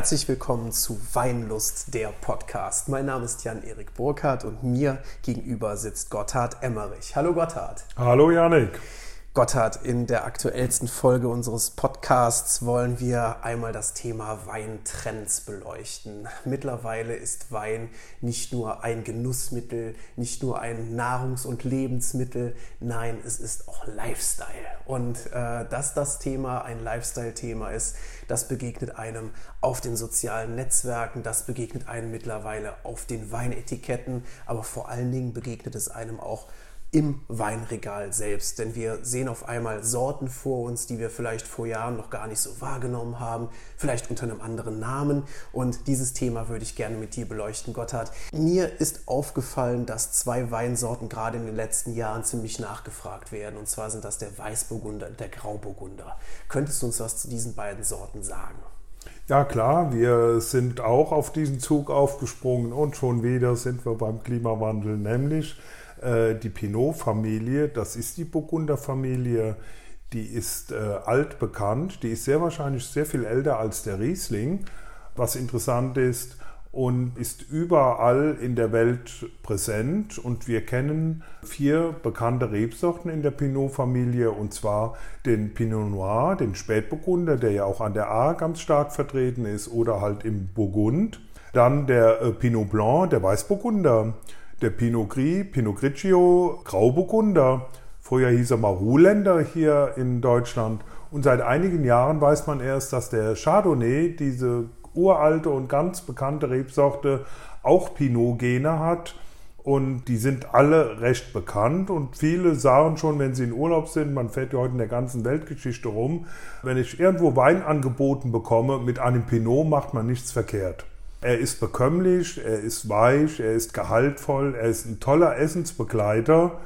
Herzlich willkommen zu Weinlust, der Podcast. Mein Name ist Jan-Erik Burkhardt und mir gegenüber sitzt Gotthard Emmerich. Hallo Gotthard. Hallo Janik. Gotthard, in der aktuellsten Folge unseres Podcasts wollen wir einmal das Thema Weintrends beleuchten. Mittlerweile ist Wein nicht nur ein Genussmittel, nicht nur ein Nahrungs- und Lebensmittel, nein, es ist auch Lifestyle. Und äh, dass das Thema ein Lifestyle-Thema ist, das begegnet einem auf den sozialen Netzwerken, das begegnet einem mittlerweile auf den Weinetiketten, aber vor allen Dingen begegnet es einem auch im Weinregal selbst. Denn wir sehen auf einmal Sorten vor uns, die wir vielleicht vor Jahren noch gar nicht so wahrgenommen haben, vielleicht unter einem anderen Namen. Und dieses Thema würde ich gerne mit dir beleuchten, Gotthard. Mir ist aufgefallen, dass zwei Weinsorten gerade in den letzten Jahren ziemlich nachgefragt werden. Und zwar sind das der Weißburgunder und der Grauburgunder. Könntest du uns was zu diesen beiden Sorten sagen? Ja klar, wir sind auch auf diesen Zug aufgesprungen und schon wieder sind wir beim Klimawandel, nämlich die Pinot-Familie, das ist die Burgunder-Familie, die ist äh, altbekannt, die ist sehr wahrscheinlich sehr viel älter als der Riesling, was interessant ist und ist überall in der Welt präsent. Und wir kennen vier bekannte Rebsorten in der Pinot-Familie, und zwar den Pinot Noir, den Spätburgunder, der ja auch an der A ganz stark vertreten ist, oder halt im Burgund. Dann der äh, Pinot Blanc, der Weißburgunder, der Pinot Gris, Pinot Grigio, Grauburgunder. Früher hieß er mal Ruhländer hier in Deutschland. Und seit einigen Jahren weiß man erst, dass der Chardonnay, diese uralte und ganz bekannte Rebsorte, auch Pinot-Gene hat. Und die sind alle recht bekannt und viele sagen schon, wenn sie in Urlaub sind, man fährt ja heute in der ganzen Weltgeschichte rum, wenn ich irgendwo Wein angeboten bekomme, mit einem Pinot macht man nichts verkehrt. Er ist bekömmlich, er ist weich, er ist gehaltvoll, er ist ein toller Essensbegleiter.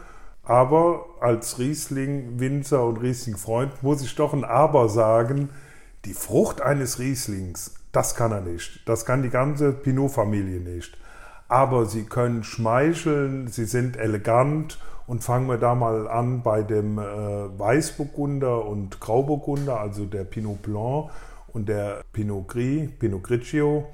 Aber als Riesling-Winzer und Riesling-Freund muss ich doch ein Aber sagen. Die Frucht eines Rieslings, das kann er nicht. Das kann die ganze Pinot-Familie nicht. Aber sie können schmeicheln, sie sind elegant und fangen wir da mal an bei dem äh, Weißburgunder und Grauburgunder, also der Pinot Blanc und der Pinot Gris, Pinot Grigio.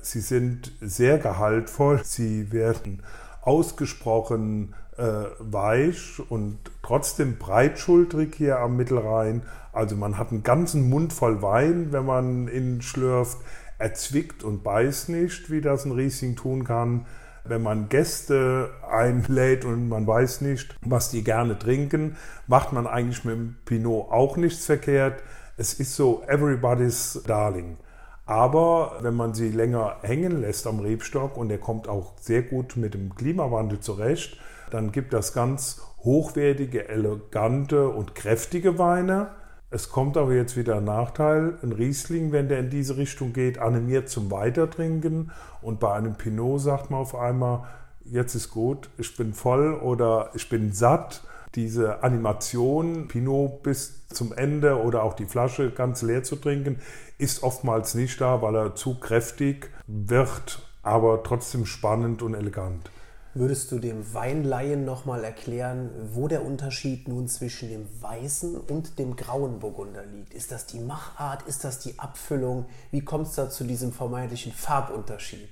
Sie sind sehr gehaltvoll, sie werden ausgesprochen äh, weich und trotzdem breitschultrig hier am Mittelrhein. Also man hat einen ganzen Mund voll Wein, wenn man ihn schlürft. Er zwickt und beißt nicht, wie das ein Riesling tun kann. Wenn man Gäste einlädt und man weiß nicht, was die gerne trinken, macht man eigentlich mit dem Pinot auch nichts verkehrt. Es ist so everybody's darling. Aber wenn man sie länger hängen lässt am Rebstock und er kommt auch sehr gut mit dem Klimawandel zurecht, dann gibt das ganz hochwertige, elegante und kräftige Weine. Es kommt aber jetzt wieder ein Nachteil. Ein Riesling, wenn der in diese Richtung geht, animiert zum Weitertrinken. Und bei einem Pinot sagt man auf einmal, jetzt ist gut, ich bin voll oder ich bin satt diese Animation, Pinot bis zum Ende oder auch die Flasche ganz leer zu trinken, ist oftmals nicht da, weil er zu kräftig wird, aber trotzdem spannend und elegant. Würdest du dem Weinlaien nochmal erklären, wo der Unterschied nun zwischen dem weißen und dem grauen Burgunder liegt? Ist das die Machart? Ist das die Abfüllung? Wie kommt es da zu diesem vermeintlichen Farbunterschied?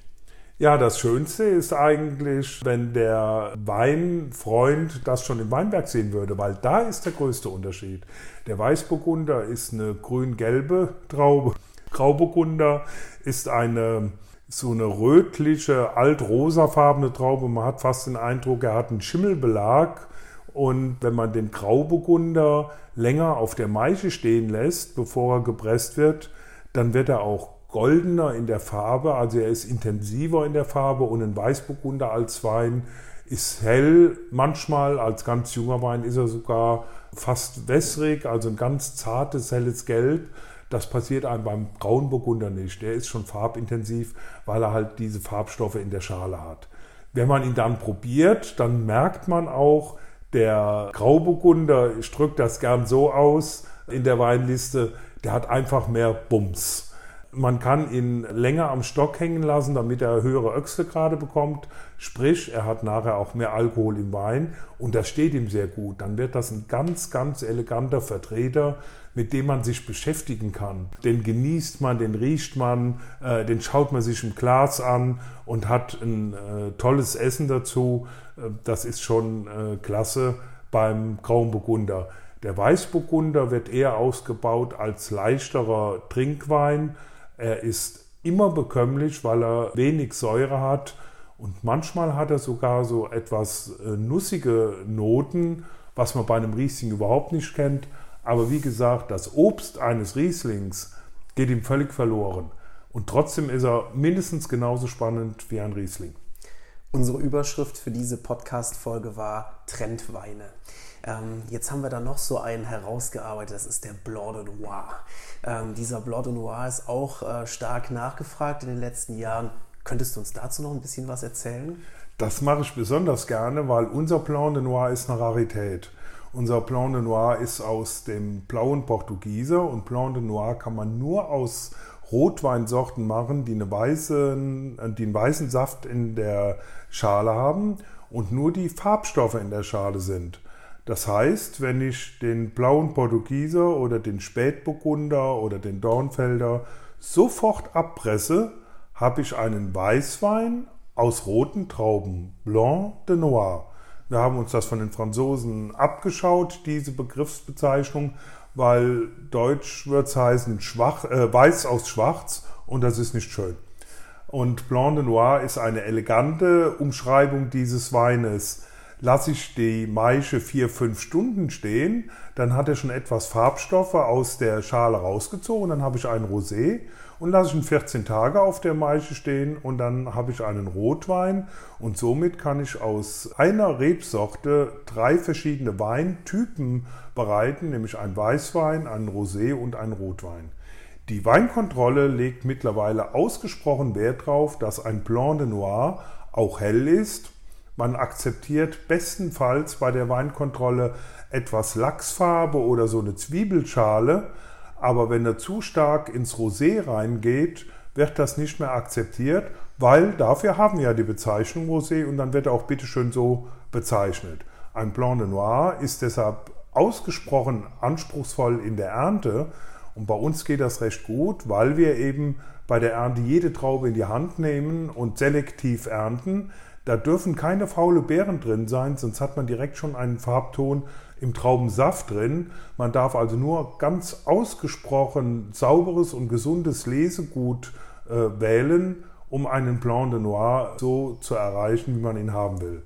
Ja, das Schönste ist eigentlich, wenn der Weinfreund das schon im Weinberg sehen würde, weil da ist der größte Unterschied. Der Weißburgunder ist eine grün-gelbe Traube. Grauburgunder ist eine so eine rötliche, alt-rosafarbene Traube. Man hat fast den Eindruck, er hat einen Schimmelbelag. Und wenn man den Grauburgunder länger auf der Maische stehen lässt, bevor er gepresst wird, dann wird er auch goldener in der Farbe, also er ist intensiver in der Farbe und ein Weißburgunder als Wein ist hell. Manchmal als ganz junger Wein ist er sogar fast wässrig, also ein ganz zartes, helles Gelb. Das passiert einem beim Braunburgunder nicht. Der ist schon farbintensiv, weil er halt diese Farbstoffe in der Schale hat. Wenn man ihn dann probiert, dann merkt man auch, der Grauburgunder, ich drücke das gern so aus in der Weinliste, der hat einfach mehr Bums Man kann ihn länger am Stock hängen lassen, damit er höhere Öchsegrade bekommt. Sprich, er hat nachher auch mehr Alkohol im Wein und das steht ihm sehr gut. Dann wird das ein ganz, ganz eleganter Vertreter, mit dem man sich beschäftigen kann. Den genießt man, den riecht man, äh, den schaut man sich im Glas an und hat ein äh, tolles Essen dazu. Äh, das ist schon klasse beim Grauen Der Weißburgunder wird eher ausgebaut als leichterer Trinkwein er ist immer bekömmlich, weil er wenig Säure hat und manchmal hat er sogar so etwas äh, nussige Noten, was man bei einem Riesling überhaupt nicht kennt. Aber wie gesagt, das Obst eines Rieslings geht ihm völlig verloren. Und trotzdem ist er mindestens genauso spannend wie ein Riesling. Unsere Überschrift für diese Podcast-Folge war Trendweine. Ähm, jetzt haben wir da noch so einen herausgearbeitet, das ist der Blanc de Noir. Ähm, dieser Blanc de Noir ist auch äh, stark nachgefragt in den letzten Jahren. Könntest du uns dazu noch ein bisschen was erzählen? Das mache ich besonders gerne, weil unser Blanc de Noir ist eine Rarität. Unser Blanc de Noir ist aus dem blauen Portugieser und Blanc de Noir kann man nur aus Rotweinsorten machen, die, eine weißen, die einen weißen Saft in der Schale haben und nur die Farbstoffe in der Schale sind. Das heißt, wenn ich den blauen Portugieser oder den Spätburgunder oder den Dornfelder sofort abpresse, habe ich einen Weißwein aus roten Trauben, Blanc de Noir. Wir haben uns das von den Franzosen abgeschaut, diese Begriffsbezeichnung, weil Deutsch wird es heißen schwach, äh, Weiß aus Schwarz und das ist nicht schön. Und Blanc de Noir ist eine elegante Umschreibung dieses Weines lasse ich die Maische vier, fünf Stunden stehen, dann hat er schon etwas Farbstoffe aus der Schale rausgezogen, dann habe ich einen Rosé und lasse ich ihn 14 Tage auf der Maische stehen und dann habe ich einen Rotwein und somit kann ich aus einer Rebsorte drei verschiedene Weintypen bereiten, nämlich ein Weißwein, einen Rosé und einen Rotwein. Die Weinkontrolle legt mittlerweile ausgesprochen Wert darauf, dass ein Blanc de Noir auch hell ist man akzeptiert bestenfalls bei der Weinkontrolle etwas Lachsfarbe oder so eine Zwiebelschale, aber wenn er zu stark ins Rosé reingeht, wird das nicht mehr akzeptiert, weil dafür haben wir ja die Bezeichnung Rosé und dann wird er auch bitteschön so bezeichnet. Ein Blanc de Noir ist deshalb ausgesprochen anspruchsvoll in der Ernte und bei uns geht das recht gut, weil wir eben bei der Ernte jede Traube in die Hand nehmen und selektiv ernten. Da dürfen keine faule Beeren drin sein, sonst hat man direkt schon einen Farbton im Traubensaft drin. Man darf also nur ganz ausgesprochen sauberes und gesundes Lesegut äh, wählen, um einen Blanc de Noir so zu erreichen, wie man ihn haben will.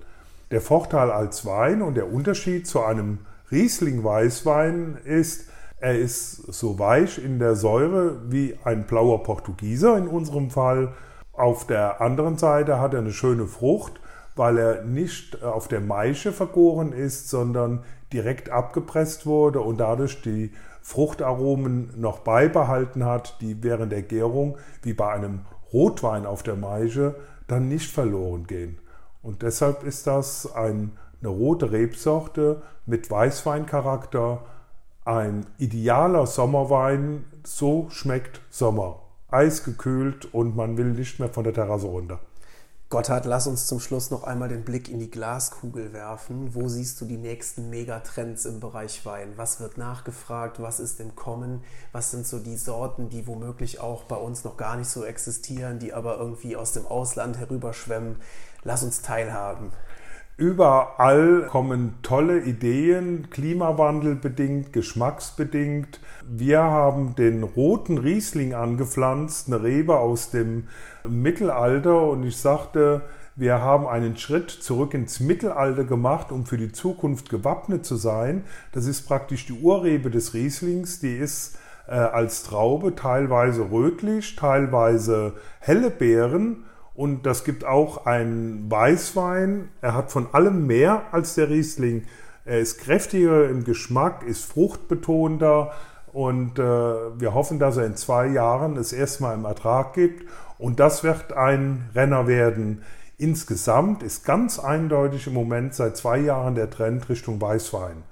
Der Vorteil als Wein und der Unterschied zu einem Riesling-Weißwein ist, er ist so weich in der Säure wie ein blauer Portugieser in unserem Fall auf der anderen Seite hat er eine schöne Frucht, weil er nicht auf der Maische vergoren ist, sondern direkt abgepresst wurde und dadurch die Fruchtaromen noch beibehalten hat, die während der Gärung, wie bei einem Rotwein auf der Maische, dann nicht verloren gehen. Und deshalb ist das ein, eine rote Rebsorte mit Weißweincharakter, ein idealer Sommerwein, so schmeckt Sommer eisgekühlt und man will nicht mehr von der Terrasse runter. Gotthard, lass uns zum Schluss noch einmal den Blick in die Glaskugel werfen. Wo siehst du die nächsten Megatrends im Bereich Wein? Was wird nachgefragt? Was ist im Kommen? Was sind so die Sorten, die womöglich auch bei uns noch gar nicht so existieren, die aber irgendwie aus dem Ausland herüberschwemmen? Lass uns teilhaben. Überall kommen tolle Ideen, klimawandelbedingt, geschmacksbedingt. Wir haben den roten Riesling angepflanzt, eine Rebe aus dem Mittelalter und ich sagte, wir haben einen Schritt zurück ins Mittelalter gemacht, um für die Zukunft gewappnet zu sein. Das ist praktisch die Urrebe des Rieslings, die ist äh, als Traube teilweise rötlich, teilweise helle Beeren und das gibt auch einen Weißwein. Er hat von allem mehr als der Riesling. Er ist kräftiger im Geschmack, ist fruchtbetonter und äh, wir hoffen, dass er in zwei Jahren es erstmal im Ertrag gibt. Und das wird ein Renner werden. Insgesamt ist ganz eindeutig im Moment seit zwei Jahren der Trend Richtung Weißwein.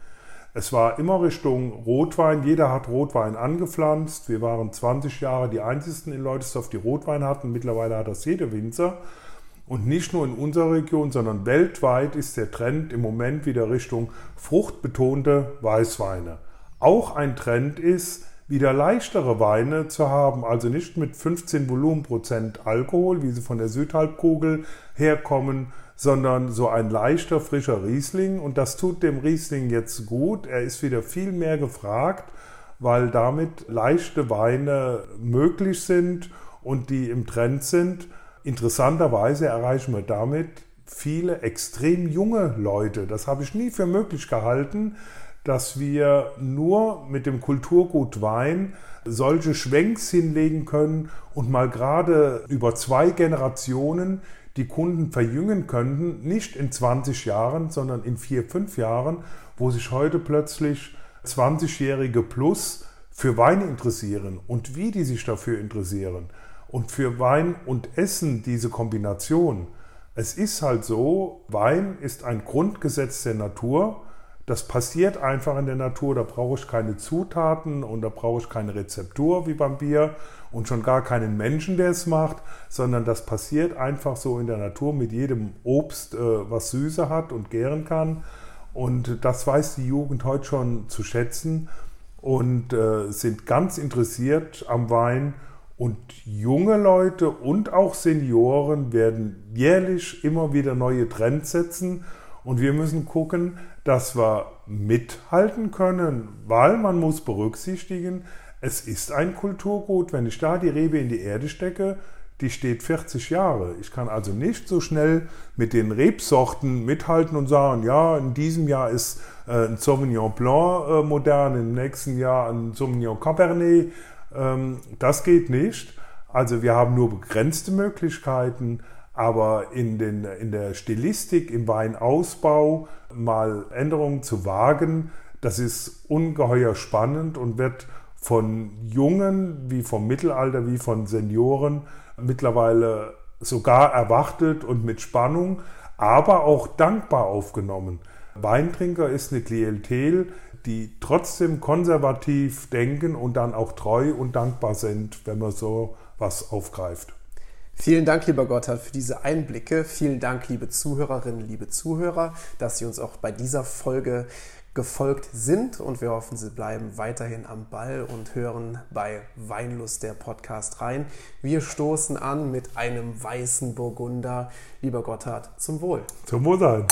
Es war immer Richtung Rotwein. Jeder hat Rotwein angepflanzt. Wir waren 20 Jahre die einzigen in Leutesdorf, die Rotwein hatten. Mittlerweile hat das jeder Winzer. Und nicht nur in unserer Region, sondern weltweit ist der Trend im Moment wieder Richtung fruchtbetonte Weißweine. Auch ein Trend ist, wieder leichtere Weine zu haben, also nicht mit 15 Volumenprozent Alkohol, wie sie von der Südhalbkugel herkommen, sondern so ein leichter, frischer Riesling. Und das tut dem Riesling jetzt gut. Er ist wieder viel mehr gefragt, weil damit leichte Weine möglich sind und die im Trend sind. Interessanterweise erreichen wir damit viele extrem junge Leute. Das habe ich nie für möglich gehalten, dass wir nur mit dem Kulturgut Wein solche Schwenks hinlegen können und mal gerade über zwei Generationen die Kunden verjüngen könnten, nicht in 20 Jahren, sondern in vier, fünf Jahren, wo sich heute plötzlich 20-Jährige plus für Wein interessieren und wie die sich dafür interessieren. Und für Wein und Essen diese Kombination. Es ist halt so, Wein ist ein Grundgesetz der Natur. Das passiert einfach in der Natur, da brauche ich keine Zutaten und da brauche ich keine Rezeptur wie beim Bier und schon gar keinen Menschen, der es macht, sondern das passiert einfach so in der Natur mit jedem Obst, äh, was Süße hat und gären kann. Und das weiß die Jugend heute schon zu schätzen und äh, sind ganz interessiert am Wein. Und junge Leute und auch Senioren werden jährlich immer wieder neue Trends setzen. Und wir müssen gucken, dass wir mithalten können, weil man muss berücksichtigen, es ist ein Kulturgut. Wenn ich da die Rebe in die Erde stecke, die steht 40 Jahre. Ich kann also nicht so schnell mit den Rebsorten mithalten und sagen, ja, in diesem Jahr ist äh, ein Sauvignon Blanc äh, modern, im nächsten Jahr ein Sauvignon Cabernet. Ähm, das geht nicht. Also wir haben nur begrenzte Möglichkeiten, aber in, den, in der Stilistik, im Weinausbau mal Änderungen zu wagen, das ist ungeheuer spannend und wird von Jungen wie vom Mittelalter wie von Senioren mittlerweile sogar erwartet und mit Spannung, aber auch dankbar aufgenommen. Weintrinker ist eine Klientel, die trotzdem konservativ denken und dann auch treu und dankbar sind, wenn man so was aufgreift. Vielen Dank, lieber Gotthard, für diese Einblicke. Vielen Dank, liebe Zuhörerinnen, liebe Zuhörer, dass Sie uns auch bei dieser Folge gefolgt sind und wir hoffen, Sie bleiben weiterhin am Ball und hören bei Weinlust der Podcast rein. Wir stoßen an mit einem weißen Burgunder. Lieber Gotthard, zum Wohl. Zum Wohlsein.